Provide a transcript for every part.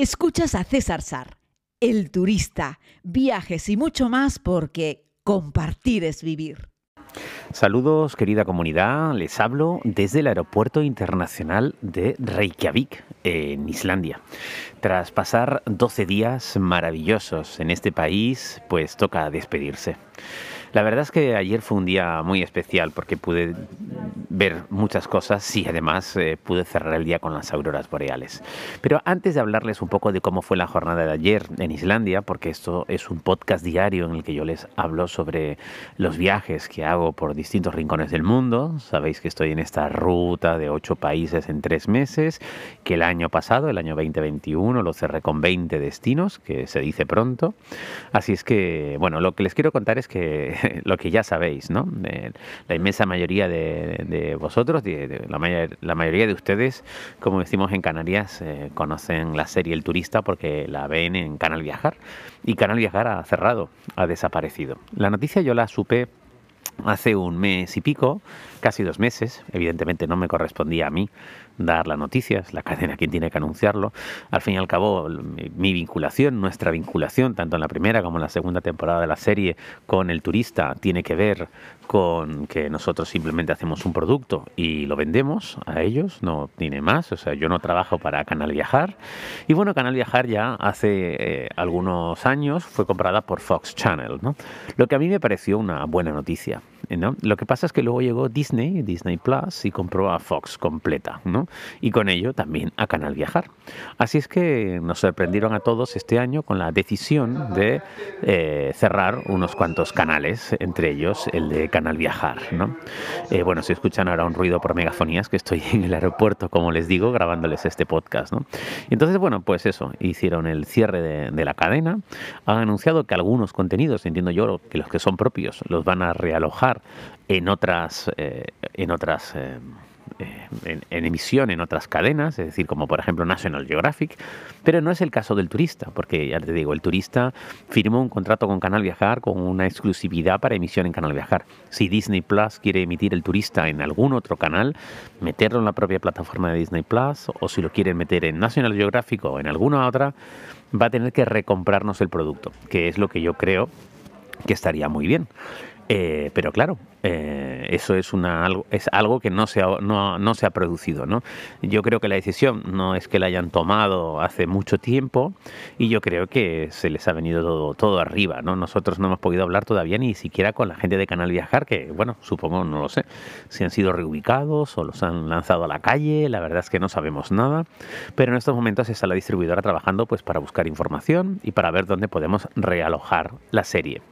Escuchas a César Sar, el turista, viajes y mucho más porque compartir es vivir. Saludos querida comunidad, les hablo desde el Aeropuerto Internacional de Reykjavik, en Islandia. Tras pasar 12 días maravillosos en este país, pues toca despedirse. La verdad es que ayer fue un día muy especial porque pude ver muchas cosas y además eh, pude cerrar el día con las auroras boreales. Pero antes de hablarles un poco de cómo fue la jornada de ayer en Islandia, porque esto es un podcast diario en el que yo les hablo sobre los viajes que hago por distintos rincones del mundo, sabéis que estoy en esta ruta de ocho países en tres meses, que el año pasado, el año 2021, lo cerré con 20 destinos, que se dice pronto. Así es que, bueno, lo que les quiero contar es que lo que ya sabéis, ¿no? la inmensa mayoría de, vosotros, de, la, mayoría de ustedes, como decimos en Canarias, eh, conocen la serie El Turista porque la ven en Canal Viajar. Y Canal Viajar ha cerrado, ha desaparecido. La noticia yo la supe hace un mes y pico, casi dos meses, evidentemente no me correspondía a mí, dar la noticia, es la cadena quien tiene que anunciarlo. Al fin y al cabo, mi vinculación, nuestra vinculación, tanto en la primera como en la segunda temporada de la serie con el turista, tiene que ver con que nosotros simplemente hacemos un producto y lo vendemos a ellos, no tiene más, o sea, yo no trabajo para Canal Viajar. Y bueno, Canal Viajar ya hace eh, algunos años fue comprada por Fox Channel. Lo que a mí me pareció una buena noticia. ¿No? Lo que pasa es que luego llegó Disney, Disney Plus, y compró a Fox completa, ¿no? Y con ello también a Canal Viajar. Así es que nos sorprendieron a todos este año con la decisión de eh, cerrar unos cuantos canales, entre ellos el de Canal Viajar, ¿no? Eh, bueno, si escuchan ahora un ruido por megafonías, que estoy en el aeropuerto, como les digo, grabándoles este podcast, ¿no? Entonces, bueno, pues eso, hicieron el cierre de, de la cadena, han anunciado que algunos contenidos, entiendo yo que los que son propios, los van a realojar en otras, eh, en otras eh, eh, en, emisión en otras cadenas, es decir, como por ejemplo National Geographic, pero no es el caso del turista, porque ya te digo, el turista firmó un contrato con Canal Viajar con una exclusividad para emisión en Canal Viajar. Si Disney Plus quiere emitir el turista en algún otro canal, meterlo en la propia plataforma de Disney Plus, o si lo quieren meter en National Geographic o en alguna otra, va a tener que recomprarnos el producto, que es lo que yo creo que estaría muy bien. Eh, pero claro, eh, eso es, una, algo, es algo que no se, ha, no, se ha producido. Yo creo que la decisión no es que la hayan tomado hace mucho tiempo y yo creo que se les ha venido todo, todo arriba. ¿no? Nosotros no hemos podido hablar todavía ni siquiera con la gente de Canal Viajar, que bueno, supongo, no lo sé, si han sido reubicados o los han lanzado a la calle, la verdad es que no sabemos nada, pero en estos momentos está la distribuidora trabajando pues para buscar información y para ver dónde podemos realojar la serie.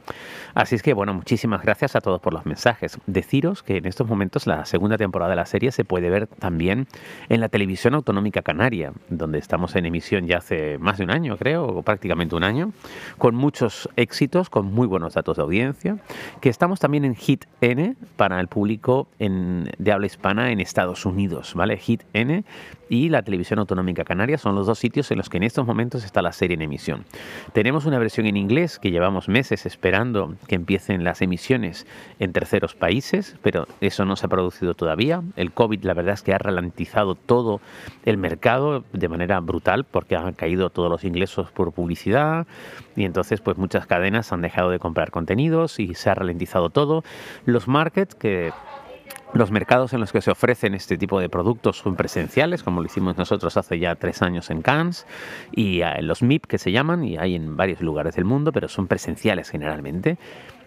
Así es que bueno, muchísimas gracias a todos por los mensajes Deciros que en estos momentos la segunda temporada de la serie se puede ver también en la televisión autonómica canaria, donde estamos en emisión ya hace más de un año, creo, o prácticamente un año, con muchos éxitos, con muy buenos datos de audiencia, que estamos también en Hit N para el público en, de habla hispana en Estados Unidos, ¿vale? Hit N y la televisión autonómica canaria son los dos sitios en los que en estos momentos está la serie en emisión. Tenemos una versión en inglés que llevamos meses esperando que empiecen las emisiones en terceros países, pero eso no se ha producido todavía. El COVID la verdad es que ha ralentizado todo el mercado de manera brutal porque han caído todos los ingresos por publicidad y entonces pues muchas cadenas han dejado de comprar contenidos y se ha ralentizado todo. Los markets que los mercados en los que se ofrecen este tipo de productos son presenciales, como lo hicimos nosotros hace ya tres años en Cannes, y los MIP que se llaman, y hay en varios lugares del mundo, pero son presenciales generalmente.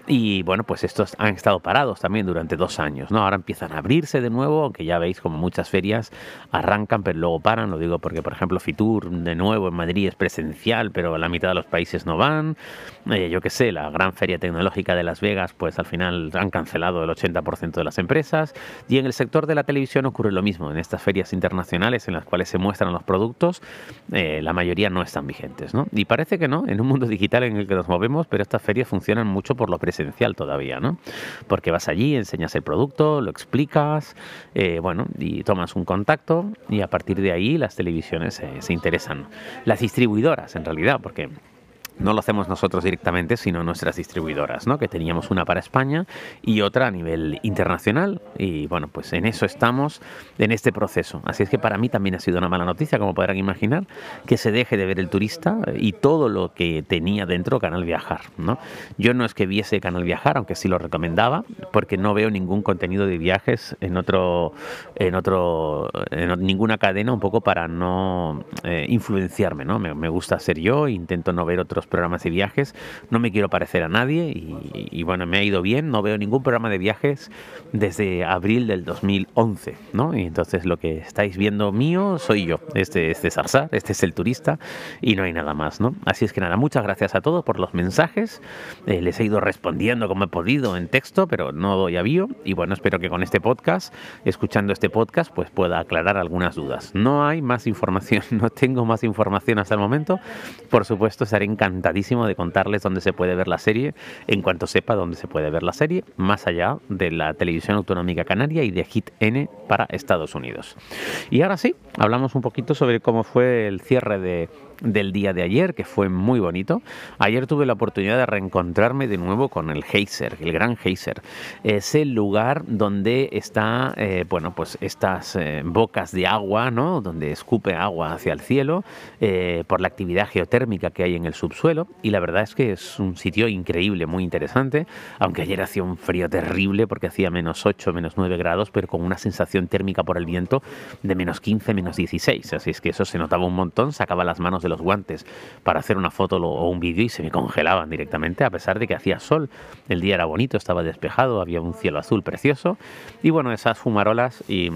Y bueno, pues estos han estado parados también durante dos años, ¿no? Ahora empiezan a abrirse de nuevo, aunque ya veis como muchas ferias arrancan, pero luego paran, lo digo porque, por ejemplo, Fitur de nuevo en Madrid es presencial, pero la mitad de los países no van. Eh, yo qué sé, la gran feria tecnológica de Las Vegas, pues al final han cancelado el 80% de las empresas. Y en el sector de la televisión ocurre lo mismo, en estas ferias internacionales en las cuales se muestran los productos, eh, la mayoría no están vigentes, ¿no? Y parece que no, en un mundo digital en el que nos movemos, pero estas ferias funcionan mucho por lo presencial esencial todavía, ¿no? Porque vas allí, enseñas el producto, lo explicas, eh, bueno, y tomas un contacto y a partir de ahí las televisiones se interesan. Las distribuidoras, en realidad, porque no lo hacemos nosotros directamente, sino nuestras distribuidoras, ¿no? que teníamos una para España y otra a nivel internacional. Y bueno, pues en eso estamos, en este proceso. Así es que para mí también ha sido una mala noticia, como podrán imaginar, que se deje de ver el turista y todo lo que tenía dentro Canal Viajar. ¿no? Yo no es que viese Canal Viajar, aunque sí lo recomendaba, porque no veo ningún contenido de viajes en otro, en otro, ninguna cadena, un poco para no eh, influenciarme, ¿no? Me, gusta ser yo, intento no ver otros programas de viajes, no me quiero parecer a nadie y, bueno, me ha ido bien, no veo ningún programa de viajes desde abril del 2011, ¿no? Y entonces lo que estáis viendo mío soy yo, este, es Sarsar, este es el turista y no hay nada más, ¿no? Así es que nada, muchas gracias a todos por los mensajes, eh, les he ido respondiendo como he podido en texto, pero no doy avío y bueno, espero que con este podcast, escuchando este podcast, pues pueda aclarar algunas dudas. No hay más información, no tengo más información hasta el momento. Por supuesto, estaré de contarles dónde se puede ver la serie en cuanto sepa dónde se puede ver la serie, más allá de la televisión autonómica canaria y de Hit N para Estados Unidos. Y ahora sí, hablamos un poquito sobre cómo fue el cierre de del día de ayer, que fue muy bonito. Ayer tuve la oportunidad de reencontrarme de nuevo con el Geyser, el gran Geyser. Es el lugar donde está, eh, bueno, pues estas eh, bocas de agua, ¿no? Donde escupe agua hacia el cielo eh, por la actividad geotérmica que hay en el subsuelo. Y la verdad es que es un sitio increíble, muy interesante. Aunque ayer hacía un frío terrible porque hacía menos 8, menos 9 grados, pero con una sensación térmica por el viento de menos 15, menos 16. Así es que eso se notaba un montón, sacaba las manos de los guantes para hacer una foto o un vídeo y se me congelaban directamente, a pesar de que hacía sol. El día era bonito, estaba despejado, había un cielo azul precioso. Y bueno, esas fumarolas y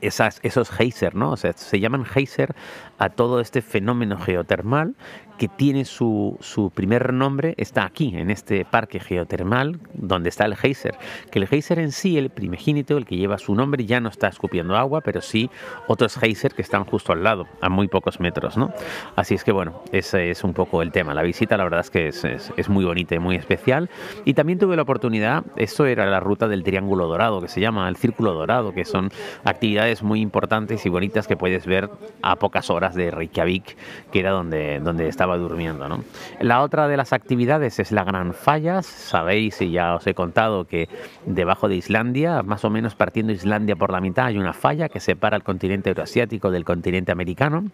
esas, esos geyser, ¿no? O sea, se llaman geyser a todo este fenómeno geotermal que tiene su, su, primer nombre, está aquí, en este parque geotermal, donde está el geyser. Que el geyser en sí, el primogénito, el que lleva su nombre, ya no está escupiendo agua, pero sí otros geyser que están justo al lado, a muy pocos metros, ¿no? Así es que bueno, ese es un poco el tema. La visita, la verdad es que es, es, muy bonita y muy especial. Y también tuve la oportunidad, esto era la ruta del Triángulo Dorado, que se llama el Círculo Dorado, que son actividades muy importantes y bonitas que puedes ver a pocas horas de Reykjavik, que era donde, donde estaba durmiendo. ¿no? La otra de las actividades es la Gran Fallas. Sabéis y ya os he contado que debajo de Islandia, más o menos partiendo Islandia por la mitad, hay una falla que separa el continente euroasiático del continente americano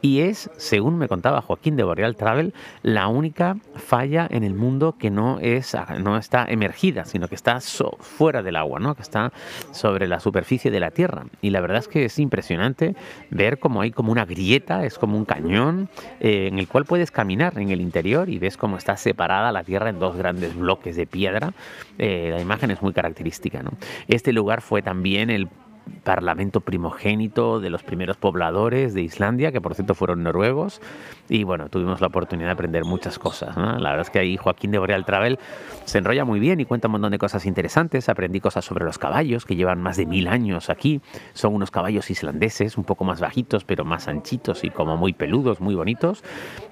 y es, según me contaba Joaquín de Boreal Travel, la única falla en el mundo que no, es, no está emergida, sino que está fuera del agua, ¿no? que está sobre la superficie de la Tierra. Y la verdad es que es impresionante ver cómo hay como una grieta, es como un cañón eh, en el cual puedes caminar en el interior y ves cómo está separada la tierra en dos grandes bloques de piedra. Eh, la imagen es muy característica. ¿no? Este lugar fue también el parlamento primogénito de los primeros pobladores de Islandia, que por cierto fueron noruegos, y bueno, tuvimos la oportunidad de aprender muchas cosas. La verdad es que ahí Joaquín de Boreal Travel se enrolla muy bien y cuenta un montón de cosas interesantes. Aprendí cosas sobre los caballos, que llevan más de mil años aquí. Son unos caballos islandeses, un poco más bajitos, pero más anchitos y como muy peludos, muy bonitos.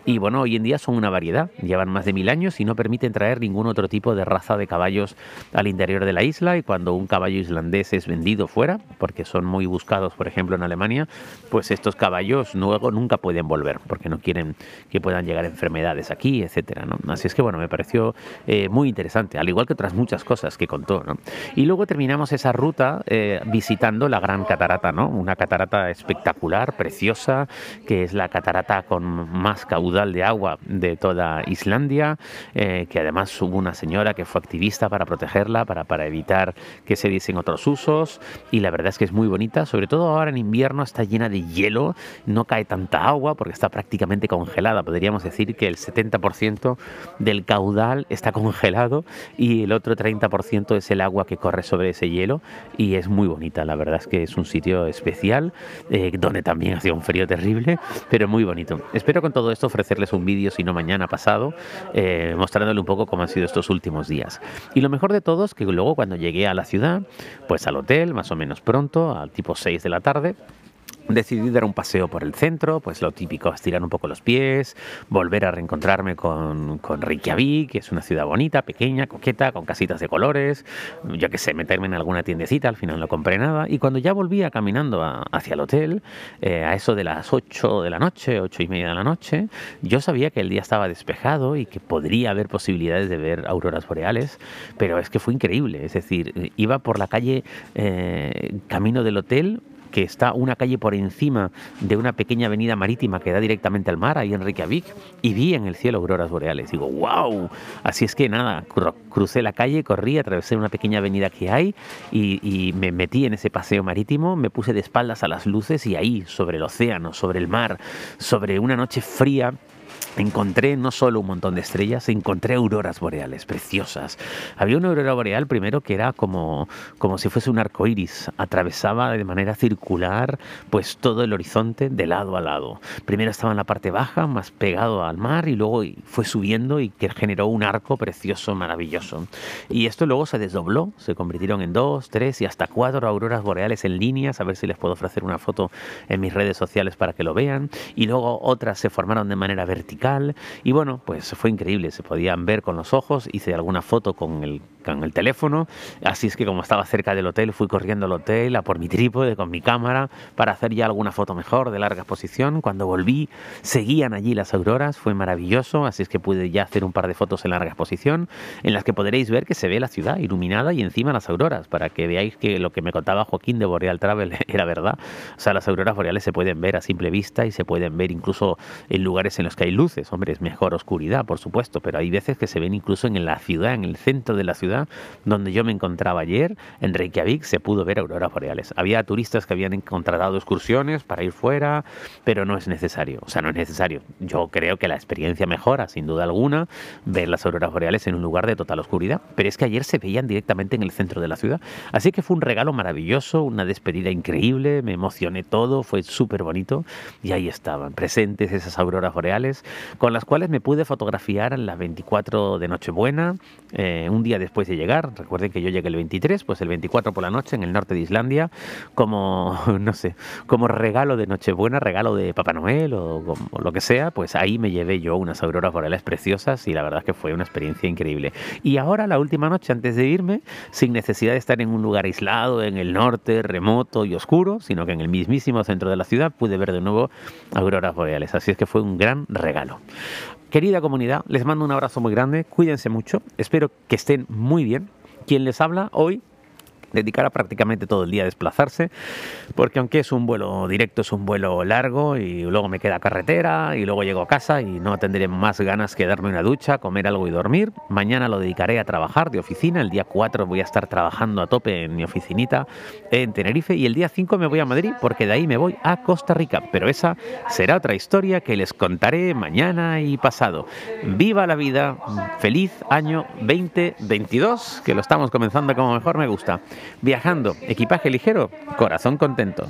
Y bueno, hoy en día son una variedad, llevan más de mil años y no permiten traer ningún otro tipo de raza de caballos al interior de la isla. Y cuando un caballo islandés es vendido fuera, porque son muy buscados, por ejemplo, en Alemania, pues estos caballos luego nunca pueden volver, porque no quieren que puedan llegar enfermedades aquí, etcétera. ¿no? Así es que bueno, me pareció eh, muy interesante, al igual que otras muchas cosas que contó. ¿no? Y luego terminamos esa ruta eh, visitando la Gran Catarata, ¿no? Una catarata espectacular, preciosa, que es la catarata con más caudal de agua de toda Islandia, eh, que además hubo una señora que fue activista para protegerla, para, para evitar que se diesen otros usos, y la verdad es que es muy bonita, sobre todo ahora en invierno está llena de hielo, no cae tanta agua porque está prácticamente congelada. Podríamos decir que el 70% del caudal está congelado y el otro 30% es el agua que corre sobre ese hielo y es muy bonita. La verdad es que es un sitio especial eh, donde también hacía un frío terrible, pero muy bonito. Espero con todo esto ofrecerles un vídeo, si no mañana pasado, eh, mostrándole un poco cómo han sido estos últimos días. Y lo mejor de todo es que luego cuando llegué a la ciudad, pues al hotel, más o menos pronto, al tipo 6 de la tarde, decidí dar un paseo por el centro, pues lo típico, estirar un poco los pies, volver a reencontrarme con, con Reykjavik, que es una ciudad bonita, pequeña, coqueta, con casitas de colores, yo que sé, meterme en alguna tiendecita, al final no compré nada, y cuando ya volvía caminando hacia el hotel, eh, a eso de las 8 de la noche, ocho y media de la noche, yo sabía que el día estaba despejado y que podría haber posibilidades de ver auroras boreales, pero es que fue increíble, es decir, iba por la calle eh, camino del hotel, que está una calle por encima de una pequeña avenida marítima que da directamente al mar, ahí en Reykjavik, y vi en el cielo auroras boreales. Digo, wow. Así es que nada, crucé la calle, corrí, atravesé una pequeña avenida que hay y, y me metí en ese paseo marítimo, me puse de espaldas a las luces y ahí, sobre el océano, sobre el mar, sobre una noche fría, encontré no solo un montón de estrellas, encontré auroras boreales preciosas. Había una aurora boreal primero que era como, como si fuese un arco iris, atravesaba de manera circular pues todo el horizonte de lado a lado. Primero estaba en la parte baja, más pegado al mar, y luego fue subiendo y que generó un arco precioso, maravilloso. Y esto luego se desdobló, se convirtieron en dos, tres y hasta cuatro auroras boreales en líneas, a ver si les puedo ofrecer una foto en mis redes sociales para que lo vean. Y luego otras se formaron de manera vertical y bueno, pues fue increíble, se podían ver con los ojos, hice alguna foto con el en el teléfono. Así es que como estaba cerca del hotel, fui corriendo al hotel a por mi trípode con mi cámara para hacer ya alguna foto mejor de larga exposición. Cuando volví, seguían allí las auroras, fue maravilloso, así es que pude ya hacer un par de fotos en larga exposición en las que podréis ver que se ve la ciudad iluminada y encima las auroras, para que veáis que lo que me contaba Joaquín de Boreal Travel era verdad. O sea, las auroras boreales se pueden ver a simple vista y se pueden ver incluso en lugares en los que hay luces. Hombre, es mejor oscuridad, por supuesto, pero hay veces que se ven incluso en la ciudad, en el centro de la ciudad donde yo me encontraba ayer, en Reykjavik, se pudo ver auroras boreales. Había turistas que habían contratado excursiones para ir fuera, pero no es necesario. O sea, no es necesario. Yo creo que la experiencia mejora, sin duda alguna, ver las auroras boreales en un lugar de total oscuridad. Pero es que ayer se veían directamente en el centro de la ciudad. Así que fue un regalo maravilloso, una despedida increíble, me emocioné todo, fue súper bonito. Y ahí estaban, presentes esas auroras boreales, con las cuales me pude fotografiar las 24 de Nochebuena, eh, un día después de llegar. Recuerden que yo llegué el 23, pues el 24 por la noche en el norte de Islandia, como, no sé, como regalo de Nochebuena, regalo de Papá Noel o, lo que sea, pues ahí me llevé yo unas auroras boreales preciosas y la verdad es que fue una experiencia increíble. Y ahora, la última noche antes de irme, sin necesidad de estar en un lugar aislado, en el norte, remoto y oscuro, sino que en el mismísimo centro de la ciudad pude ver de nuevo auroras boreales. Así es que fue un gran regalo. Querida comunidad, les mando un abrazo muy grande, cuídense mucho, espero que estén muy bien. Quien les habla hoy dedicará prácticamente todo el día a desplazarse, porque aunque es un vuelo directo, es un vuelo largo y luego me queda carretera y luego llego a casa y no tendré más ganas que darme una ducha, comer algo y dormir. Mañana lo dedicaré a trabajar de oficina, el día 4 voy a estar trabajando a tope en mi oficinita en Tenerife y el día 5 me voy a Madrid porque de ahí me voy a Costa Rica, pero esa será otra historia que les contaré mañana y pasado. Viva la vida, feliz año 2022, que lo estamos comenzando como mejor me gusta. Viajando, equipaje ligero, corazón contento.